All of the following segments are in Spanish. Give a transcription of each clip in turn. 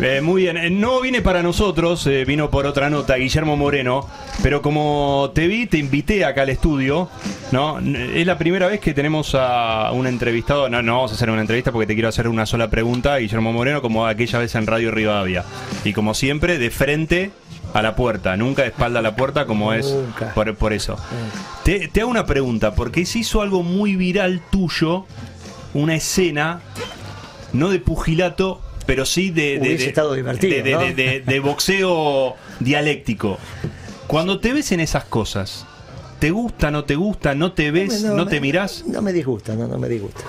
Eh, muy bien, Eh, no viene para nosotros, eh, vino por otra nota, Guillermo Moreno, pero como te vi, te invité acá al estudio, ¿no? Es la primera vez que tenemos a un entrevistado, no, no vamos a hacer una entrevista porque te quiero hacer una sola pregunta, Guillermo Moreno, como aquella vez en Radio Rivadavia. Y como siempre, de frente a la puerta, nunca de espalda a la puerta como es por, por eso. Te, te hago una pregunta, porque se hizo algo muy viral tuyo, una escena, no de pugilato, pero sí de, de, de- estado divertido, de- ¿no? boxeo dialéctico. Cuando te ves en esas cosas, ¿te gusta, no te gusta, no te ves, no, me- te mirás? No me disgusta, no, no me disgusta.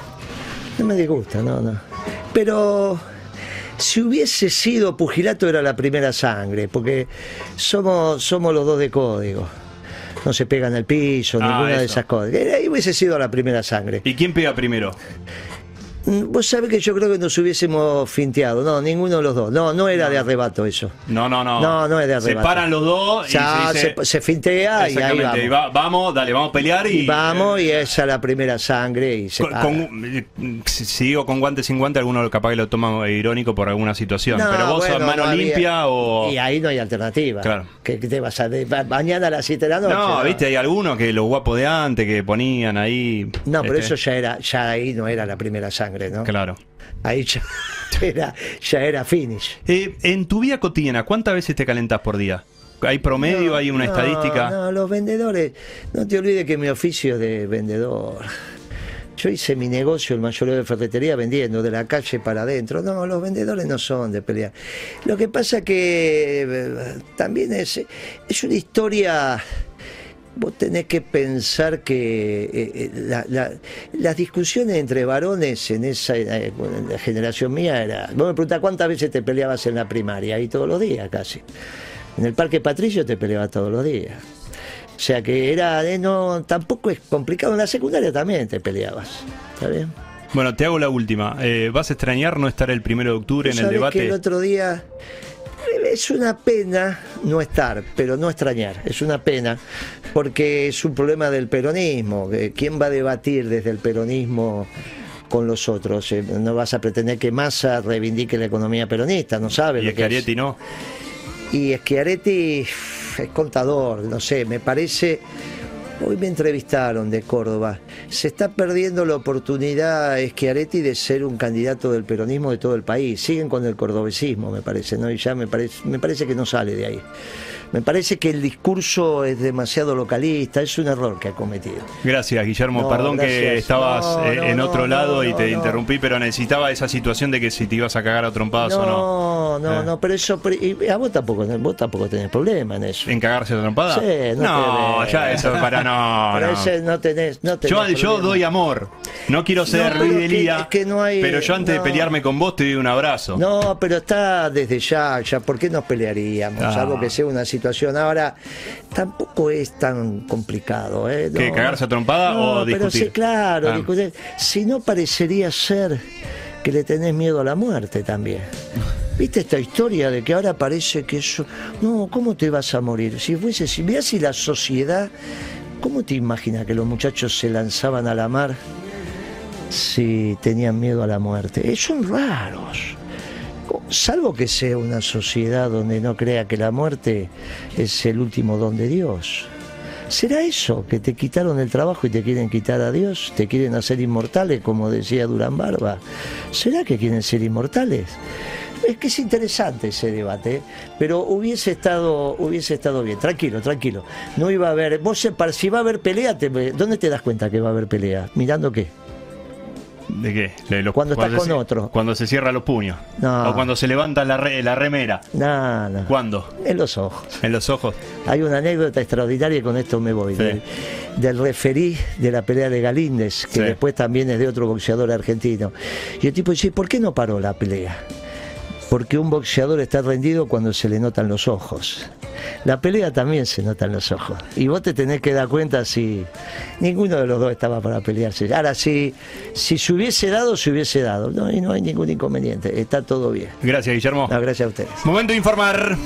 No me disgusta, no, no. Pero si hubiese sido pugilato era la primera sangre, porque somos, somos los dos de código. No se pegan al piso, Ah, ninguna de esas cosas. Eh, Ahí hubiese sido la primera sangre. ¿Y quién pega primero? Mm, Vos sabés que yo creo que nos hubiésemos finteado. No, ninguno de los dos. No, no era de arrebato eso. No, no, no. No, no es de Se arrebato. paran los dos y Ya se dice- se, se fintea y ahí Exactamente, vamos. y va- vamos, dale, vamos a pelear y... Y vamos y esa es la primera sangre y se Con, con- eh, si digo con guante sin guante, alguno capaz que lo toma irónico por alguna situación. No, Pero vos sos bueno, mano no había- limpia o. Y ahí no hay alternativa. Claro. ¿Qué, qué te vas a mañana a las 7 de la noche? No, viste, hay algunos que los guapos de antes que ponían ahí. No, pero este, eso ya era, ya ahí no era la primera sangre, ¿no? Claro. Ahí ya era, ya era finish. Eh, en tu vida cotidiana, ¿cuántas veces te calentás por día? ¿Hay promedio? No, ¿Hay una no, estadística? No, los vendedores, no te olvides que mi oficio es de vendedor. Yo hice mi negocio, el mayoreo de ferretería, vendiendo de la calle para adentro. No, los vendedores no son de pelear. Lo que pasa que eh, también es, es una historia... Vos tenés que pensar que eh, eh, la- la- las discusiones entre varones en esa eh, bueno, en la generación mía era. Vos me preguntás cuántas veces te peleabas en la primaria, y todos los días casi. En el Parque Patricio te peleabas todos los días. O sea que era, eh, no, tampoco es complicado. En la secundaria también te peleabas. ¿Está bien? Bueno, te hago la última. ¿Vas a extrañar no estar el primero de octubre en el Sabés que debate? el otro día es una pena no estar, pero no extrañar. Es una pena porque es un problema del peronismo. que ¿Quién va a debatir desde el peronismo? con los otros, Eh, no vas a pretender que Massa reivindique la economía peronista, no sabe Y lo que es. No. Y Schiaretti es contador, no sé, me parece. Hoy me entrevistaron de Córdoba. Se está perdiendo la oportunidad Schiaretti de ser un candidato del peronismo de todo el país. Siguen con el cordobesismo, me parece, ¿no? Y ya me parece, me parece que no sale de ahí. Me parece que el discurso es demasiado localista, es un error que ha cometido. Gracias, Guillermo. No, Perdón que estabas No, eh, no, en otro lado y te interrumpí, pero necesitaba esa situación de que si te ibas a cagar a trompadas o no. No, no, Eh. no, pero eso, pero- y a vos tampoco, vos tampoco tenés problema en eso. ¿En cagarse a trompadas? Sí, no no, ya eso para no. Pero no. ese no tenés, no tenés Yo, yo doy amor. No quiero ser Luis pero de que- Lía, es que no hay- pero yo antes de pelearme con vos te doy un abrazo. No, pero está desde ya, ya, ¿por qué nos pelearíamos? Ah. Salvo que sea una situación. Ahora, tampoco es tan complicado, ¿eh? ¿Qué, cagarse a trompada o pero discutir? sí, claro, Ah. discutir. Si no parecería ser que le tenés miedo a la muerte también. ¿Viste esta historia de que ahora parece que eso... No, ¿cómo te vas a morir? Si fuese, si mirá si la sociedad... ¿Cómo te imaginas que los muchachos se lanzaban a la mar si tenían miedo a la muerte? Eh, son raros. Salvo que sea una sociedad donde no crea que la muerte es el último don de Dios. ¿Será eso? ¿Que te quitaron el trabajo y te quieren quitar a Dios? ¿Te quieren hacer inmortales, como decía Durán Barba? ¿Será que quieren ser inmortales? Es que es interesante ese debate, ¿eh? pero hubiese estado, hubiese estado bien. Tranquilo, tranquilo. No iba a haber. Vos, si va a haber pelea, te- ¿dónde te das cuenta que va a haber pelea? ¿Mirando qué? ¿De qué? De los- Cuando estás con otro. Cuando se cierra los puños. No. O cuando se levanta la, re- la remera. Nada. ¿Cuándo? En los ojos. En los ojos. Hay una anécdota extraordinaria y con esto me voy. Sí. Del, del referí de la pelea de Galíndez, que Sí. después también es de otro boxeador argentino. Y el tipo dice, ¿por qué no paró la pelea? Porque un boxeador está rendido cuando se le notan los ojos. La pelea también se notan los ojos. Y vos te tenés que dar cuenta si ninguno de los dos estaba para pelearse. Ahora, si, si se hubiese dado, se hubiese dado. No, y no hay ningún inconveniente. Está todo bien. Gracias, Guillermo. No, gracias a ustedes. Momento de informar.